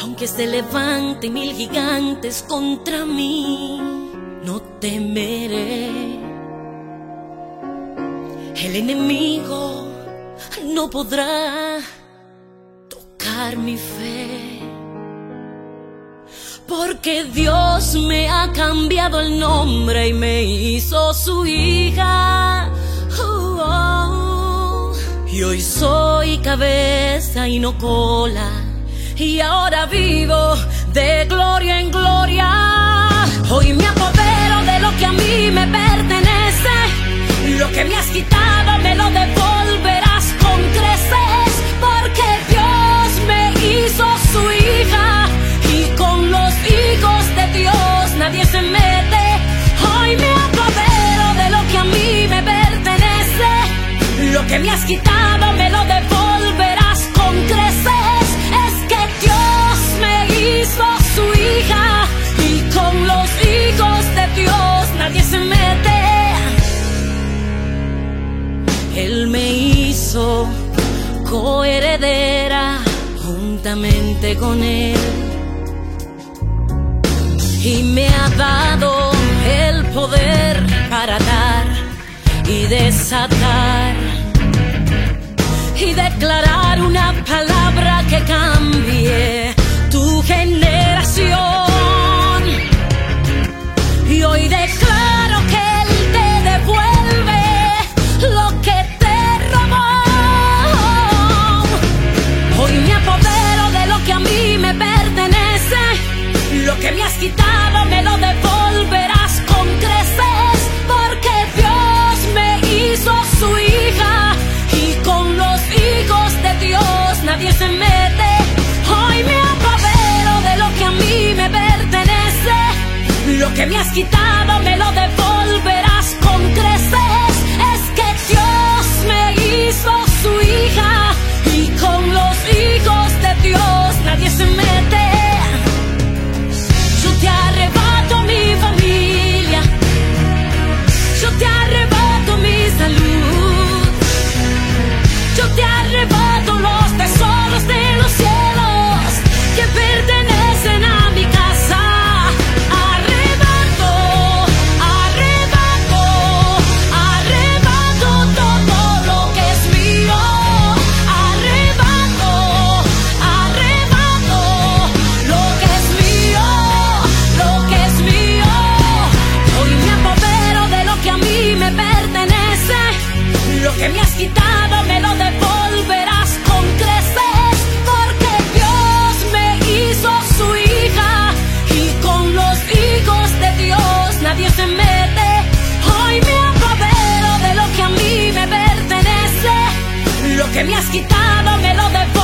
Aunque se levanten mil gigantes contra mí, no temeré. El enemigo no podrá tocar mi fe. Porque Dios me ha cambiado el nombre y me hizo su hija. Oh, oh. Y hoy soy cabeza y no cola. Y ahora vivo de gloria en gloria. Has quitado me lo devolverás con creces. Es que Dios me hizo su hija. Y con los hijos de Dios nadie se mete. Él me hizo coheredera juntamente con Él. Y me ha dado el poder para dar y desatar. Y declarar una palabra que cambie Lo que me has quitado me lo devolverás con creces. que me has quitado me lo devuelves.